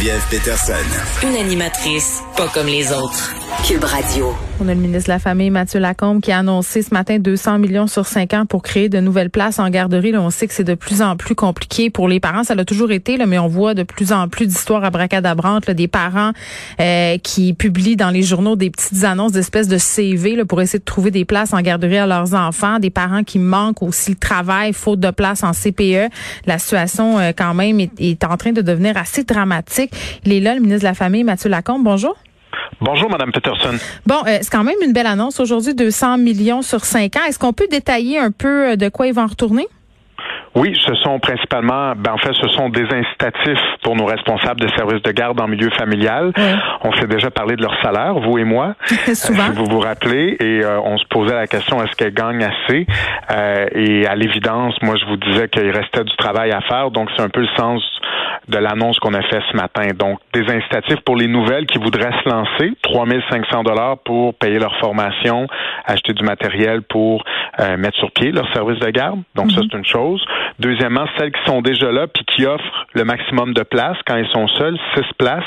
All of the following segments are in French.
Geneviève Peterson. Une animatrice pas comme les autres. Cube Radio. On a le ministre de la Famille, Mathieu Lacombe, qui a annoncé ce matin 200 millions sur 5 ans pour créer de nouvelles places en garderie. Là, on sait que c'est de plus en plus compliqué pour les parents. Ça l'a toujours été, là, mais on voit de plus en plus d'histoires à bracadabrantes, des parents euh, qui publient dans les journaux des petites annonces d'espèces de CV là, pour essayer de trouver des places en garderie à leurs enfants. Des parents qui manquent aussi le travail, faute de place en CPE. La situation, euh, quand même, est, est en train de devenir assez dramatique. Il est là, le ministre de la Famille, Mathieu Lacombe. Bonjour. Bonjour, Madame Peterson. Bon, euh, c'est quand même une belle annonce aujourd'hui, 200 millions sur 5 ans. Est-ce qu'on peut détailler un peu euh, de quoi ils vont retourner? Oui, ce sont principalement, ben en fait, ce sont des incitatifs pour nos responsables de services de garde en milieu familial. On s'est déjà parlé de leur salaire, vous et moi, Souvent. si vous vous rappelez, et euh, on se posait la question est-ce qu'elles gagnent assez? Euh, Et à l'évidence, moi, je vous disais qu'il restait du travail à faire, donc c'est un peu le sens de l'annonce qu'on a fait ce matin. Donc, des incitatifs pour les nouvelles qui voudraient se lancer, 3500 dollars pour payer leur formation, acheter du matériel pour euh, mettre sur pied leur service de garde. Donc, ça, c'est une chose. Deuxièmement, celles qui sont déjà là puis qui offrent le maximum de places quand ils sont seuls, six places.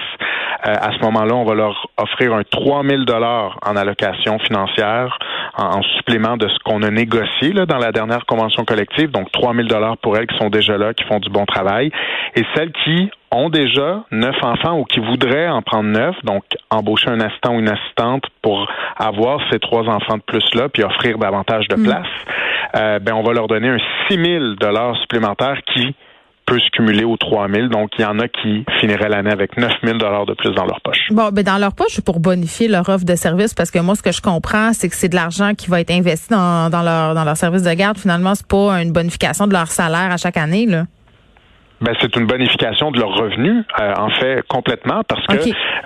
Euh, à ce moment-là, on va leur offrir un 3000 dollars en allocation financière en, en supplément de ce qu'on a négocié là, dans la dernière convention collective. Donc, 3000 dollars pour elles qui sont déjà là, qui font du bon travail. Et celles qui ont déjà neuf enfants ou qui voudraient en prendre neuf, donc embaucher un assistant ou une assistante pour avoir ces trois enfants de plus-là, puis offrir davantage de place, euh, ben on va leur donner un 6 000 dollars supplémentaire qui peut se cumuler aux 3 000. Donc, il y en a qui finiraient l'année avec 9 000 dollars de plus dans leur poche. Bon, ben dans leur poche pour bonifier leur offre de service, parce que moi, ce que je comprends, c'est que c'est de l'argent qui va être investi dans, dans leur dans leur service de garde. Finalement, c'est pas une bonification de leur salaire à chaque année, là. Ben, c'est une bonification de leurs revenus, euh, en fait, complètement, parce que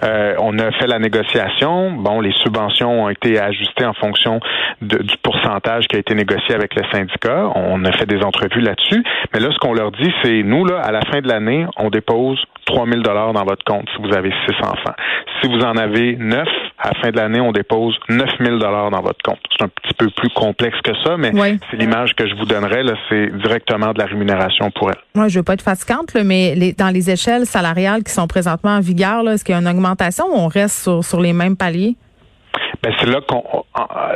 euh, on a fait la négociation. Bon, les subventions ont été ajustées en fonction de- du pourcentage qui a été négocié avec le syndicat. On a fait des entrevues là-dessus. Mais là, ce qu'on leur dit, c'est nous, là, à la fin de l'année, on dépose 3 000 dollars dans votre compte si vous avez six enfants. Si vous en avez neuf, à la fin de l'année, on dépose 9 000 dollars dans votre compte. C'est un petit peu plus complexe que ça, mais Oui. c'est l'image que je vous donnerai. Là, c'est directement de la rémunération pour elle. Moi, je veux pas être fatigante, là, mais les, dans les échelles salariales qui sont présentement en vigueur, est-ce qu'il y a une augmentation ou on reste sur, sur les mêmes paliers? Ben c'est là qu'on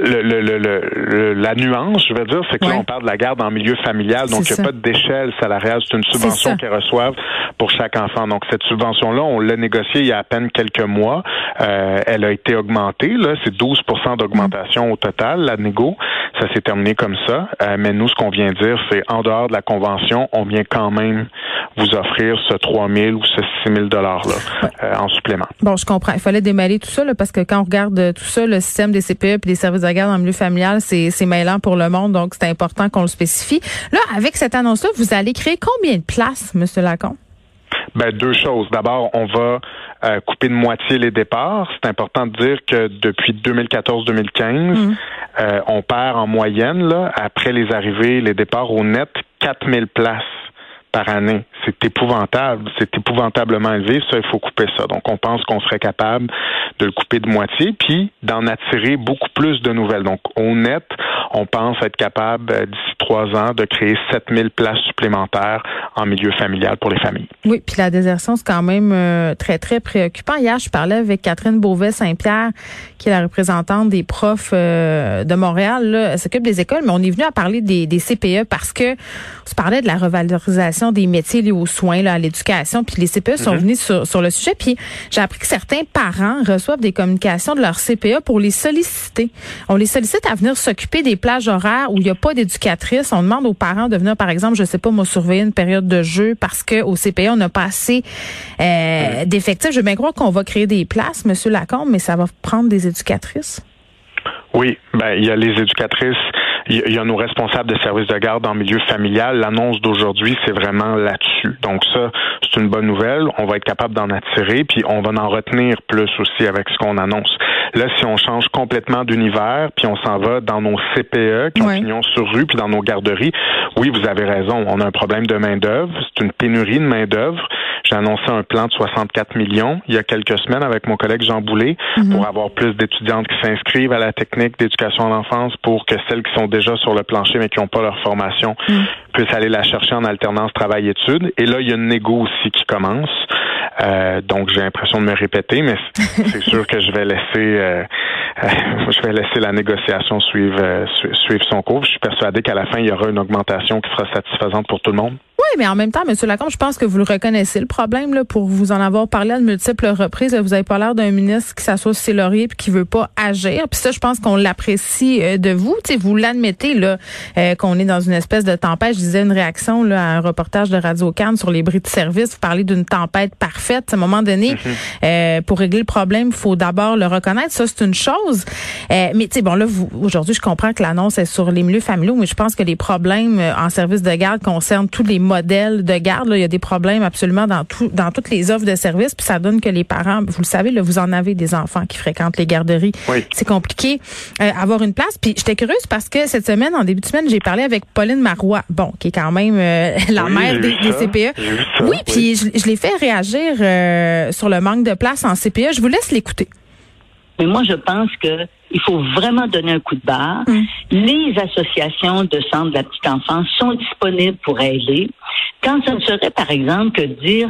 le, le, le, la nuance, je veux dire, c'est que Ouais. là on parle de la garde en milieu familial, donc il n'y a ça. pas d'échelle salariale, c'est une subvention qu'ils reçoivent pour chaque enfant. Donc cette subvention-là, on l'a négociée il y a à peine quelques mois. Euh, elle a été augmentée, là, c'est 12% d'augmentation au total, la négo. Ça s'est terminé comme ça. Euh, mais nous, ce qu'on vient dire, c'est en dehors de la convention, on vient quand même vous offrir ce 3 000 ou ce 6 000 dollars-là euh, en supplément. Bon, je comprends. Il fallait démêler tout ça, là, parce que quand on regarde tout ça, le système des CPE et des services de garde en milieu familial, c'est mêlant pour le monde, donc c'est important qu'on le spécifie. Là, avec cette annonce-là, vous allez créer combien de places, M. Lacombe? Ben, deux choses. D'abord, on va euh, couper de moitié les départs. C'est important de dire que depuis 2014-2015, euh, on perd en moyenne, là, après les arrivées, les départs au net, 4000 places par année. C'est épouvantable. C'est épouvantablement élevé. Ça, il faut couper ça. Donc, on pense qu'on serait capable de le couper de moitié, puis d'en attirer beaucoup plus de nouvelles. Donc, au net, on pense être capable, euh, d'ici trois ans, de créer 7000 places supplémentaires en milieu familial pour les familles. Oui, puis la désertion, c'est quand même euh, très, très préoccupant. Hier, je parlais avec Catherine Beauvais-Saint-Pierre, qui est la représentante des profs euh, de Montréal. Elle s'occupe des écoles, mais on est venu à parler des, des CPE parce que on se parlait de la revalorisation des métiers aux soins, là, à l'éducation, puis les CPE sont venus sur, sur le sujet. Puis j'ai appris que certains parents reçoivent des communications de leur CPE pour les solliciter. On les sollicite à venir s'occuper des plages horaires où il n'y a pas d'éducatrice. On demande aux parents de venir, par exemple, je sais pas, moi, surveiller une période de jeu parce que au CPE, on n'a pas assez euh, d'effectifs. Je veux bien croire qu'on va créer des places, Monsieur Lacombe, mais ça va prendre des éducatrices. Oui, ben il y a les éducatrices, il y a nos responsables de services de garde en milieu familial. L'annonce d'aujourd'hui, c'est vraiment là-dessus. Donc ça, c'est une bonne nouvelle. On va être capable d'en attirer, puis on va en retenir plus aussi avec ce qu'on annonce. Là, si on change complètement d'univers, puis on s'en va dans nos CPE qui ont pignon sur rue, puis dans nos garderies, oui, vous avez raison. On a un problème de main-d'œuvre. C'est une pénurie de main-d'œuvre. J'ai annoncé un plan de 64 millions il y a quelques semaines avec mon collègue Jean Boulet mhm. pour avoir plus d'étudiantes qui s'inscrivent à la technique d'éducation en l'enfance pour que celles qui sont déjà sur le plancher mais qui n'ont pas leur formation mhm. puissent aller la chercher en alternance travail-études. Et là, il y a une négo aussi qui commence. Euh, donc j'ai l'impression de me répéter, mais c'est sûr que je vais laisser euh, euh, je vais laisser la négociation suivre suivre son cours. Je suis persuadé qu'à la fin, il y aura une augmentation qui sera satisfaisante pour tout le monde. Oui, mais en même temps, M. Lacombe, je pense que vous le reconnaissez, le problème, là, pour vous en avoir parlé à de multiples reprises. vous avez pas l'air d'un ministre qui s'assoit sur ses lauriers et qui veut pas agir. Puis ça, je pense qu'on l'apprécie euh, de vous. sais, vous l'admettez là euh, qu'on est dans une espèce de tempête. Je disais une réaction là, à un reportage de Radio Cannes sur les bris de service. Vous parlez d'une tempête parfaite. À un moment donné, mm-hmm. euh, pour régler le problème, il faut d'abord le reconnaître. Ça, c'est une chose. mais tu sais, bon, là, aujourd'hui, je comprends que l'annonce est sur les milieux familiaux, mais je pense que les problèmes en service de garde concernent tous les de garde. Là. Il y a des problèmes absolument dans tout, dans toutes les offres de services. Puis ça donne que les parents, vous le savez, là, vous en avez des enfants qui fréquentent les garderies. C'est compliqué euh, avoir une place. Puis j'étais curieuse parce que cette semaine, en début de semaine, j'ai parlé avec Pauline Marois, bon, qui est quand même euh, la mère des, CPE. oui, puis je, je l'ai fait réagir euh, sur le manque de place en CPE. Je vous laisse l'écouter. Mais moi, je pense que il faut vraiment donner un coup de barre. Mm. Les associations de centres de la petite enfance sont disponibles pour aider. Quand ça ne serait, par exemple, que dire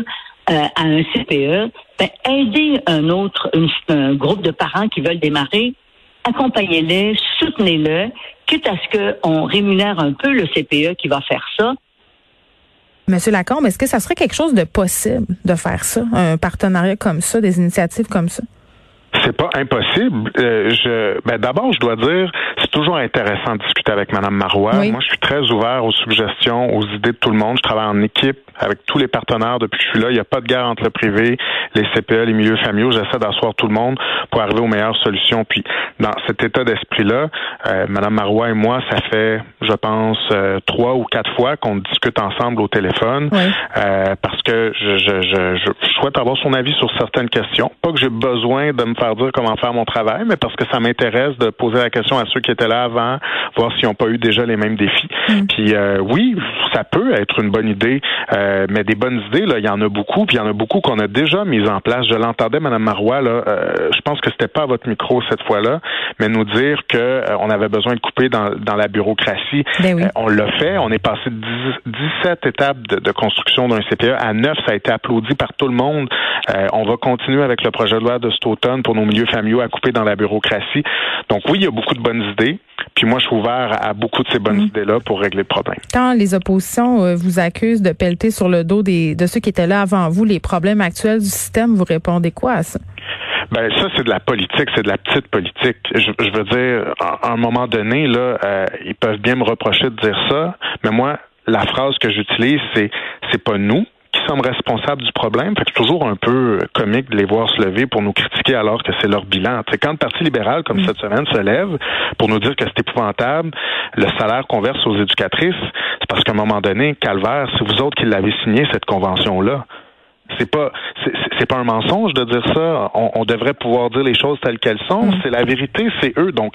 euh, à un CPE, ben, aider un autre, un groupe de parents qui veulent démarrer, accompagnez-les, soutenez-le, quitte à ce qu'on rémunère un peu le CPE qui va faire ça. Monsieur Lacombe, est-ce que ça serait quelque chose de possible de faire ça, un partenariat comme ça, des initiatives comme ça? C'est pas impossible. Euh, je, ben d'abord, je dois dire, c'est toujours intéressant de discuter avec Madame Marois. Moi, je suis très ouvert aux suggestions, aux idées de tout le monde. Je travaille en équipe avec tous les partenaires depuis que je suis là. Il n'y a pas de guerre entre le privé, les CPE, les milieux familiaux. J'essaie d'asseoir tout le monde pour arriver aux meilleures solutions. Puis, dans cet état d'esprit-là, euh, Madame Marois et moi, ça fait, je pense, euh, trois ou quatre fois qu'on discute ensemble au téléphone, euh, parce que je, je, je, je souhaite avoir son avis sur certaines questions. Pas que j'ai besoin de me faire dire comment faire mon travail, mais parce que ça m'intéresse de poser la question à ceux qui étaient là avant, voir s'ils n'ont pas eu déjà les mêmes défis. Mm. Puis euh, oui, ça peut être une bonne idée, euh, mais des bonnes idées, là, il y en a beaucoup, puis il y en a beaucoup qu'on a déjà mises en place. Je l'entendais, Madame Marois, là, euh, je pense que c'était pas à votre micro cette fois-là, mais nous dire que on avait besoin de couper dans, dans la bureaucratie. Ben on l'a fait. On est passé de 17 étapes de, de construction d'un CPE à 9. Ça a été applaudi par tout le monde. on va continuer avec le projet de loi de cet automne pour nos milieux familiaux à couper dans la bureaucratie. Donc oui, il y a beaucoup de bonnes idées. Puis moi, je suis ouvert à beaucoup de ces bonnes mm. idées-là pour régler le problème. Quand les oppositions euh, vous accusent de pelleter sur le dos des, de ceux qui étaient là avant vous les problèmes actuels du système, vous répondez quoi à ça? Ben ça, c'est de la politique, c'est de la petite politique. Je, veux dire, à, un moment donné, là, euh, ils peuvent bien me reprocher de dire ça, mais moi, la phrase que j'utilise, c'est c'est pas nous, qui sommes responsables du problème. Fait que c'est toujours un peu comique de les voir se lever pour nous critiquer alors que c'est leur bilan. T'sais, quand le Parti libéral, comme mm. cette semaine, se lève pour nous dire que c'est épouvantable, le salaire qu'on verse aux éducatrices, c'est parce qu'à un moment donné, calvaire, c'est vous autres qui l'avez signé, cette convention-là. C'est pas c'est pas un mensonge de dire ça. On, devrait pouvoir dire les choses telles qu'elles sont. Mm. C'est la vérité, c'est eux. Donc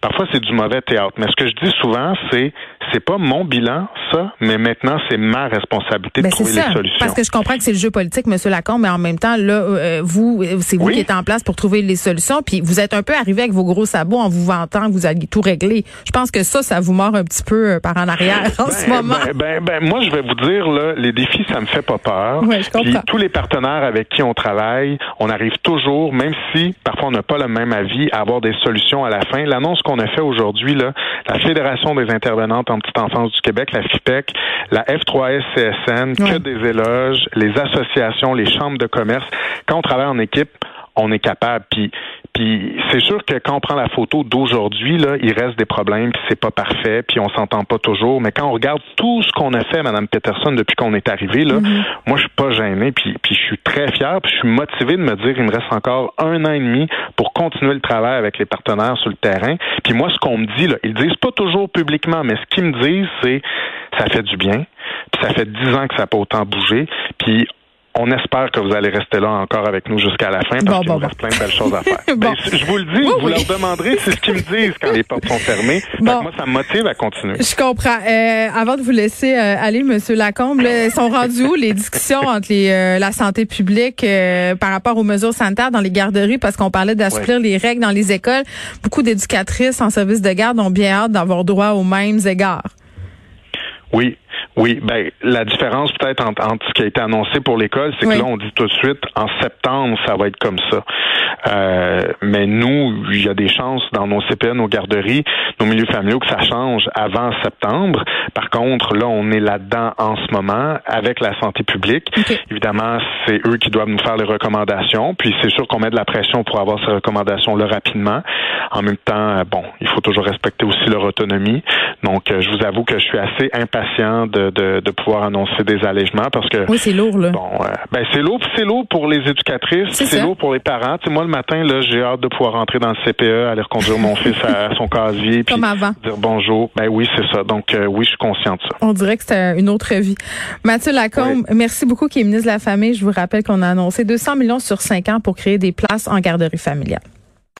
parfois c'est du mauvais théâtre. Mais ce que je dis souvent, c'est c'est pas mon bilan, ça, mais maintenant, c'est ma responsabilité de ben, trouver les solutions. Parce que je comprends que c'est le jeu politique, M. Lacombe, mais en même temps, là, euh, vous, c'est vous qui êtes en place pour trouver les solutions, puis vous êtes un peu arrivé avec vos gros sabots en vous vantant que vous alliez tout régler. Je pense que ça, ça vous mord un petit peu euh, par en arrière en ce ben, moment. Ben, ben, moi, je vais vous dire, là, les défis, ça me fait pas peur. je comprends. Puis, tous les partenaires avec qui on travaille, on arrive toujours, même si parfois on n'a pas le même avis, à avoir des solutions à la fin. L'annonce qu'on a fait aujourd'hui, là, la Fédération des intervenantes en petite enfance du Québec, la FIPEC, la F3S-CSN, que des éloges, les associations, les chambres de commerce. Quand on travaille en équipe, on est capable. Puis, puis c'est sûr que quand on prend la photo d'aujourd'hui, là, il reste des problèmes, puis c'est pas parfait, puis on s'entend pas toujours. Mais quand on regarde tout ce qu'on a fait, Madame Peterson, depuis qu'on est arrivé, là, Mm-hmm. moi, je suis pas gêné, puis, puis je suis très fier, puis je suis motivé de me dire, il me reste encore un an et demi pour continuer le travail avec les partenaires sur le terrain. Puis moi, ce qu'on me dit, là, ils le disent pas toujours publiquement, mais ce qu'ils me disent, c'est ça fait du bien. Puis ça fait dix ans que ça n'a pas autant bougé. Puis on espère que vous allez rester là encore avec nous jusqu'à la fin parce Bon, qu'il bon, nous bon. reste plein de belles choses à faire. Ben, je vous le dis, Oui, vous oui. leur demanderez, c'est ce qu'ils me disent quand les portes sont fermées. Bon. moi, ça me motive à continuer. Je comprends. Euh, avant de vous laisser euh, aller, Monsieur Lacombe, elles sont rendues où les discussions entre les, euh, la santé publique euh, par rapport aux mesures sanitaires dans les garderies, parce qu'on parlait d'assouplir les règles dans les écoles. Beaucoup d'éducatrices en service de garde ont bien hâte d'avoir droit aux mêmes égards. Oui, oui. Ben, la différence peut-être entre, entre ce qui a été annoncé pour l'école, c'est Oui. que là, on dit tout de suite, en septembre, ça va être comme ça. Euh, mais nous, il y a des chances dans nos CPN, nos garderies, nos milieux familiaux, que ça change avant septembre. Par contre, là, on est là-dedans en ce moment avec la santé publique. Évidemment, c'est eux qui doivent nous faire les recommandations. Puis c'est sûr qu'on met de la pression pour avoir ces recommandations-là rapidement. En même temps, euh, bon, il faut toujours respecter aussi leur autonomie. Donc, euh, je vous avoue que je suis assez impatient de, de, de pouvoir annoncer des allègements parce que Oui, c'est lourd, là. Bon, euh, ben c'est lourd, c'est lourd pour les éducatrices, C'est c'est lourd pour les parents. Moi le matin là, j'ai hâte de pouvoir rentrer dans le CPE, aller reconduire mon fils à, son casier, puis Comme avant. dire bonjour. Ben oui, c'est ça. Donc euh, oui, je suis conscient de ça. On dirait que c'était une autre vie. Mathieu Lacombe, merci beaucoup qui est ministre de la Famille. Je vous rappelle qu'on a annoncé 200 millions sur 5 ans pour créer des places en garderie familiale.